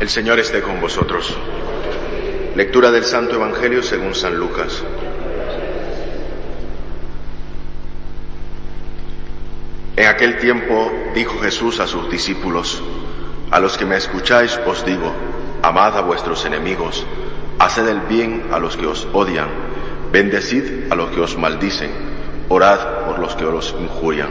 El Señor esté con vosotros. Lectura del Santo Evangelio según San Lucas. En aquel tiempo dijo Jesús a sus discípulos, A los que me escucháis os digo, amad a vuestros enemigos, haced el bien a los que os odian, bendecid a los que os maldicen, orad por los que os injurian.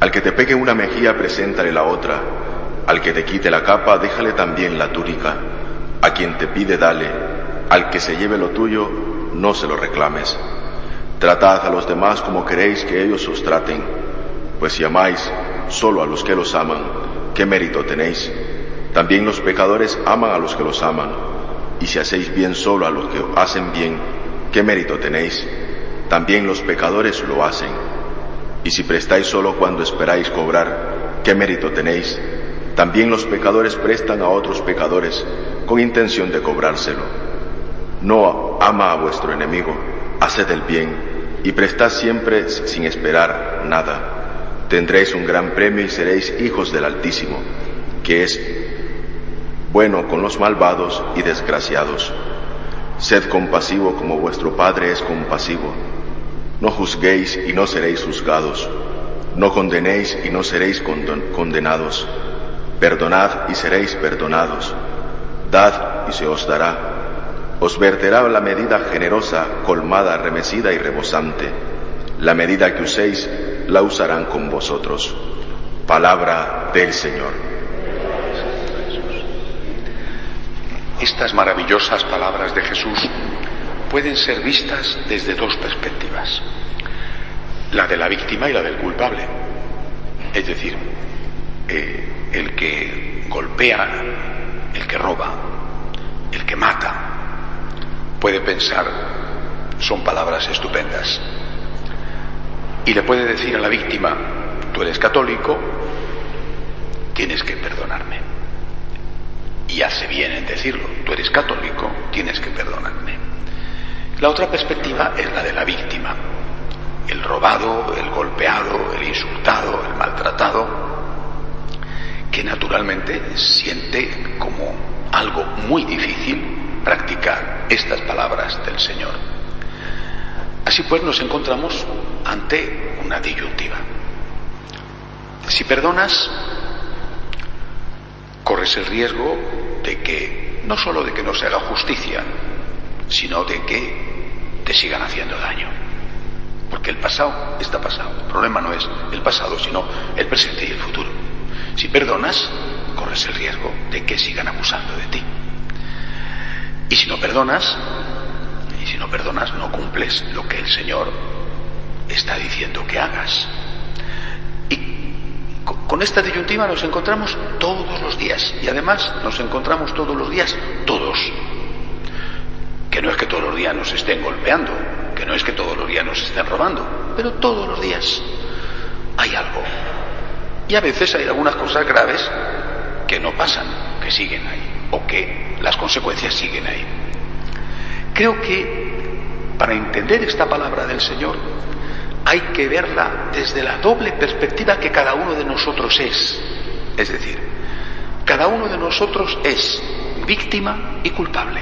Al que te pegue una mejilla, preséntale la otra al que te quite la capa, déjale también la túnica. A quien te pide, dale. Al que se lleve lo tuyo, no se lo reclames. Tratad a los demás como queréis que ellos os traten. Pues si amáis solo a los que los aman, ¿qué mérito tenéis? También los pecadores aman a los que los aman. Y si hacéis bien solo a los que hacen bien, ¿qué mérito tenéis? También los pecadores lo hacen. Y si prestáis solo cuando esperáis cobrar, ¿qué mérito tenéis? También los pecadores prestan a otros pecadores con intención de cobrárselo. No ama a vuestro enemigo, haced el bien y prestad siempre sin esperar nada. Tendréis un gran premio y seréis hijos del Altísimo, que es bueno con los malvados y desgraciados. Sed compasivo como vuestro Padre es compasivo. No juzguéis y no seréis juzgados. No condenéis y no seréis condenados Perdonad y seréis perdonados. Dad y se os dará. Os verterá la medida generosa, colmada, remecida y rebosante. La medida que uséis, la usarán con vosotros. Palabra del Señor. Estas maravillosas palabras de Jesús pueden ser vistas desde dos perspectivas. La de la víctima y la del culpable. Es decir, eh, el que golpea, el que roba, el que mata, puede pensar, son palabras estupendas. Y le puede decir a la víctima, tú eres católico, tienes que perdonarme. Y hace bien en decirlo, tú eres católico, tienes que perdonarme. La otra perspectiva es la de la víctima. El robado, el golpeado, el insultado, el maltratado, que naturalmente siente como algo muy difícil practicar estas palabras del Señor. Así pues nos encontramos ante una disyuntiva. Si perdonas, corres el riesgo de que, no solo de que no se haga justicia, sino de que te sigan haciendo daño. Porque el pasado está pasado. El problema no es el pasado, sino el presente y el futuro. Si perdonas, corres el riesgo de que sigan abusando de ti. Y si no perdonas, y si no perdonas, no cumples lo que el Señor está diciendo que hagas. Y con esta disyuntiva nos encontramos todos los días. Y además nos encontramos todos los días todos. Que no es que todos los días nos estén golpeando, que no es que todos los días nos estén robando, pero todos los días hay algo y a veces hay algunas cosas graves que no pasan, que siguen ahí, o que las consecuencias siguen ahí. Creo que para entender esta palabra del Señor hay que verla desde la doble perspectiva que cada uno de nosotros es. Es decir, cada uno de nosotros es víctima y culpable.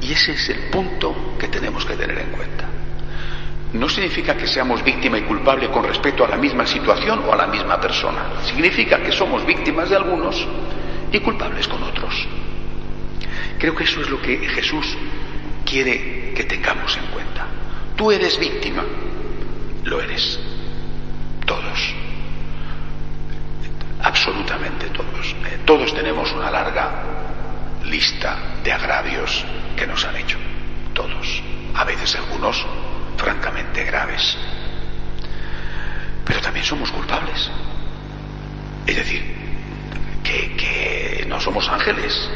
Y ese es el punto que tenemos que tener en cuenta no significa que seamos víctima y culpable con respecto a la misma situación o a la misma persona. Significa que somos víctimas de algunos y culpables con otros. Creo que eso es lo que Jesús quiere que tengamos en cuenta. Tú eres víctima, lo eres. Todos. Absolutamente todos. Eh, todos tenemos una larga lista de agravios que nos han hecho. Todos. A veces algunos francamente graves. Pero también somos culpables. Es decir, que, que no somos ángeles,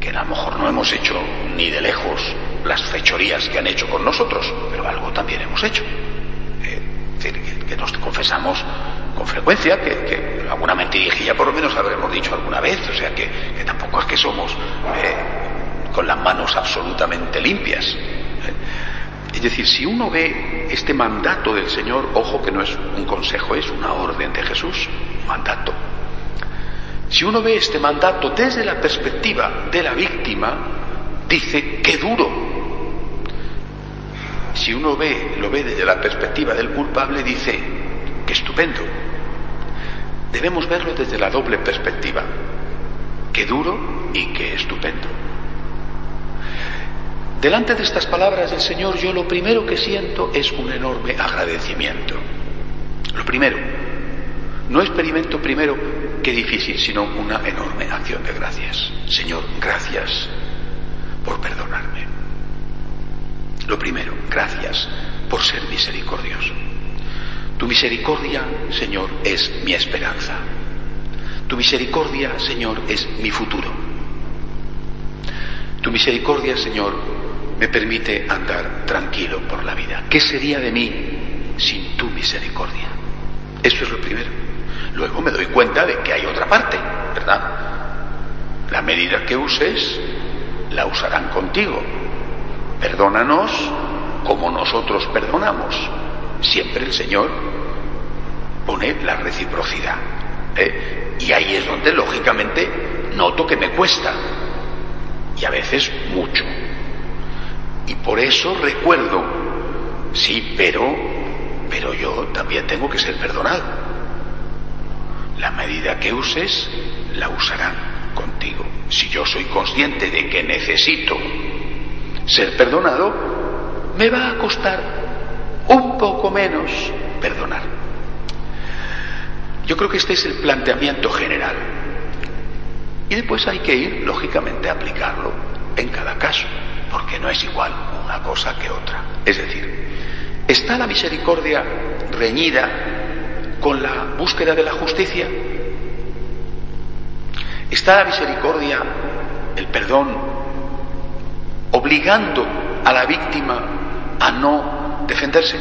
que a lo mejor no hemos hecho ni de lejos las fechorías que han hecho con nosotros, pero algo también hemos hecho. Eh, es decir, que, nos confesamos con frecuencia, que, alguna mentirijilla por lo menos habremos dicho alguna vez, o sea que, tampoco es que somos eh, con las manos absolutamente limpias. Es decir, si uno ve este mandato del Señor, ojo que no es un consejo, es una orden de Jesús, mandato. Si uno ve este mandato desde la perspectiva de la víctima, dice, qué duro. Si uno ve, lo ve desde la perspectiva del culpable, dice, qué estupendo. Debemos verlo desde la doble perspectiva, qué duro y qué estupendo. Delante de estas palabras del Señor yo lo primero que siento es un enorme agradecimiento. Lo primero, no experimento primero qué difícil, sino una enorme acción de gracias. Señor, gracias por perdonarme. Lo primero, gracias por ser misericordioso. Tu misericordia, Señor, es mi esperanza. Tu misericordia, Señor, es mi futuro. Tu misericordia, Señor, me permite andar tranquilo por la vida. ¿Qué sería de mí sin tu misericordia? Eso es lo primero. Luego me doy cuenta de que hay otra parte, ¿verdad? La medida que uses, la usarán contigo. Perdónanos como nosotros perdonamos. Siempre el Señor pone la reciprocidad. ¿eh? Y ahí es donde, lógicamente, noto que me cuesta. Y a veces mucho. Y por eso recuerdo, sí, pero, pero yo también tengo que ser perdonado. La medida que uses, la usarán contigo. Si yo soy consciente de que necesito ser perdonado, me va a costar un poco menos perdonar. Yo creo que este es el planteamiento general. Y después hay que ir, lógicamente, a aplicarlo en cada caso porque no es igual una cosa que otra. Es decir, ¿está la misericordia reñida con la búsqueda de la justicia? ¿Está la misericordia, el perdón, obligando a la víctima a no defenderse?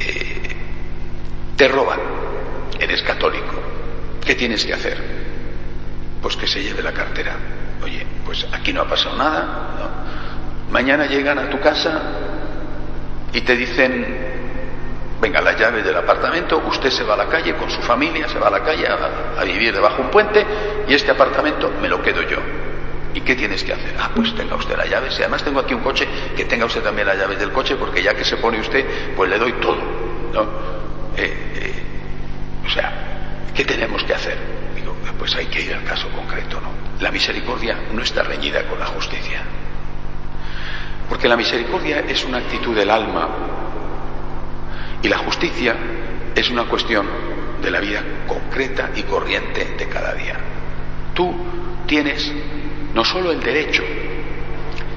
Eh, te roban, eres católico, ¿qué tienes que hacer? Pues que se lleve la cartera Oye, pues aquí no ha pasado nada. Mañana llegan a tu casa y te dicen, venga, las llaves del apartamento, usted se va a la calle con su familia, se va a la calle a, vivir debajo de un puente y este apartamento me lo quedo yo. ¿Y qué tienes que hacer? Ah, pues tenga usted las llaves. Y además tengo aquí un coche, que tenga usted también las llaves del coche, porque ya que se pone usted, pues le doy todo. ¿no? Eh, eh, o sea, ¿qué tenemos que hacer? Digo, pues hay que ir al caso concreto, ¿no? La misericordia no está reñida con la justicia. Porque la misericordia es una actitud del alma y la justicia es una cuestión de la vida concreta y corriente de cada día. Tú tienes no solo el derecho,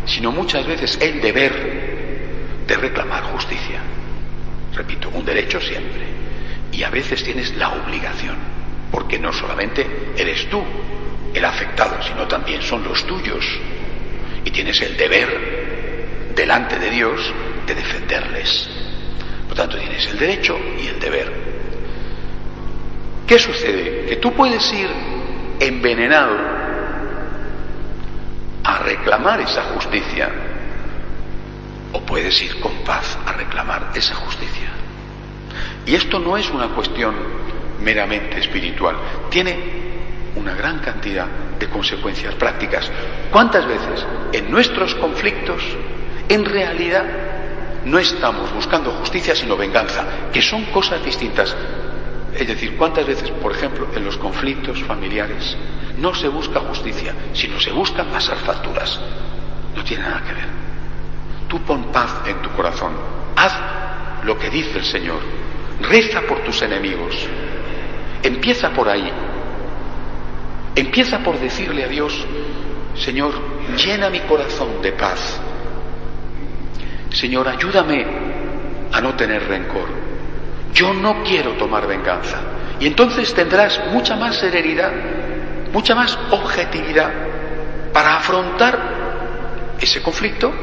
sino muchas veces el deber de reclamar justicia. Repito, un derecho siempre. Y a veces tienes la obligación, porque no solamente eres tú el afectado, sino también son los tuyos. Y tienes el deber delante de Dios de defenderles. Por tanto, tienes el derecho y el deber. ¿Qué sucede? Que tú puedes ir envenenado a reclamar esa justicia o puedes ir con paz a reclamar esa justicia. Y esto no es una cuestión meramente espiritual, tiene una gran cantidad de consecuencias prácticas. ¿Cuántas veces en nuestros conflictos, en realidad, no estamos buscando justicia sino venganza, que son cosas distintas? Es decir, ¿cuántas veces, por ejemplo, en los conflictos familiares no se busca justicia, sino se busca pasar facturas? No tiene nada que ver. Tú pon paz en tu corazón. Haz lo que dice el Señor. Reza por tus enemigos. Empieza por ahí. Empieza por decirle a Dios, Señor, llena mi corazón de Señor, ayúdame a no tener rencor. Yo no quiero tomar venganza. Y entonces tendrás mucha más serenidad, mucha más objetividad para afrontar ese conflicto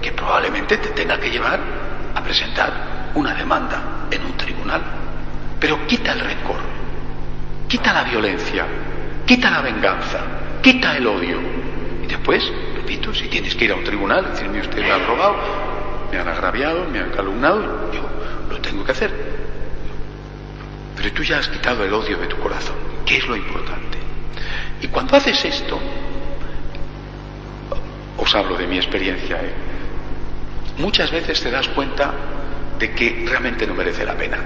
que probablemente te tenga que llevar a presentar una demanda en un tribunal. Pero quita el rencor, quita la violencia, quita la venganza, quita el odio. Y después, repito, si tienes que ir a un tribunal, decirme usted me han robado, me han agraviado, me han calumnado, yo lo tengo que hacer. Pero tú ya has quitado el odio de tu corazón, que es lo importante. Y cuando haces esto, os hablo de mi experiencia, ¿eh? muchas veces te das cuenta de que realmente no merece la pena.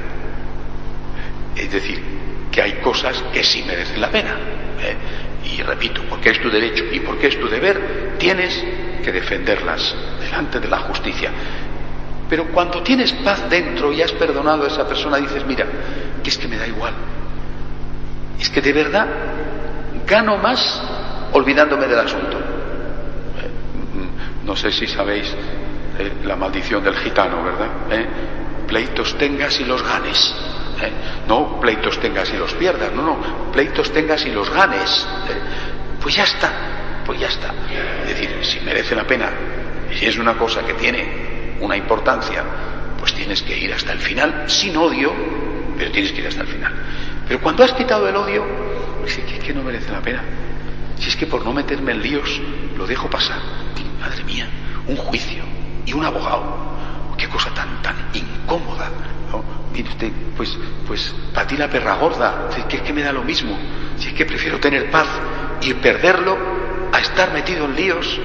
Es decir, que hay cosas que sí merecen la pena. ¿eh? Y repito, porque es tu derecho y porque es tu deber, tienes que defenderlas delante de la justicia. Pero cuando tienes paz dentro y has perdonado a esa persona, dices, mira, que es que me da igual. Es que de verdad gano más olvidándome del asunto. No sé si sabéis eh, la maldición del gitano, ¿verdad? ¿Eh? Pleitos tengas y los ganes. ¿Eh? No pleitos tengas y los pierdas, no, no, pleitos tengas y los ganes. Pues ya está, pues ya está. Es decir, si merece la pena, si es una cosa que tiene una importancia, pues tienes que ir hasta el final, sin odio, pero tienes que ir hasta el final. Pero cuando has quitado el odio, pues es que no merece la pena. Si es que por no meterme en líos lo dejo pasar. Madre mía, un juicio y un abogado. Qué cosa tan, tan. Mire usted, pues, pues, para ti la perra gorda, si es que, es que me da lo mismo. Si es que prefiero tener paz y perderlo a estar metido en líos.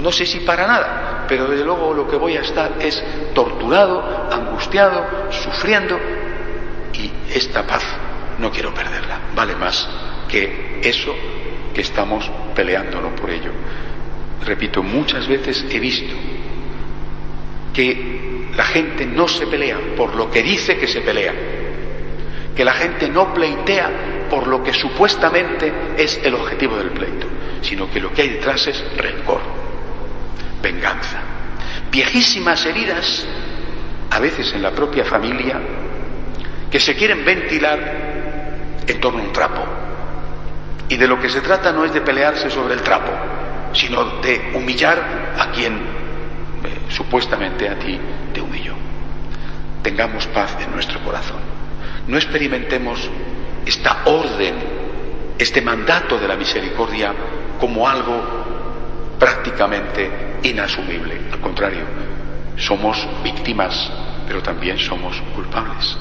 No sé si para nada, pero desde luego lo que voy a estar es torturado, angustiado, sufriendo y esta paz no quiero perderla. Vale más que eso que estamos peleándonos por ello. Repito, muchas veces he visto que la gente no se pelea por lo que dice que se pelea, que la gente no pleitea por lo que supuestamente es el objetivo del pleito, sino que lo que hay detrás es rencor, venganza, viejísimas heridas, a veces en la propia familia, que se quieren ventilar en torno a un trapo. Y de lo que se trata no es de pelearse sobre el trapo, sino de humillar a quien eh, supuestamente a ti te humilló. Tengamos paz en nuestro corazón. No experimentemos esta orden, este mandato de la misericordia como algo prácticamente inasumible. Al contrario, somos víctimas, pero también somos culpables.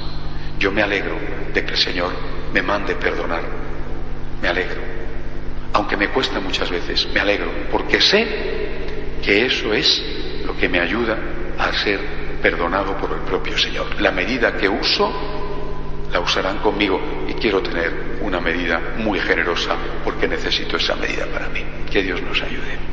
Yo me alegro de que el Señor me mande perdonar. Me alegro aunque me cuesta muchas veces, me alegro, porque sé que eso es que me ayuda a ser perdonado por el propio Señor. La medida que uso, la usarán conmigo y quiero tener una medida muy generosa porque necesito esa medida para mí. Que Dios nos ayude.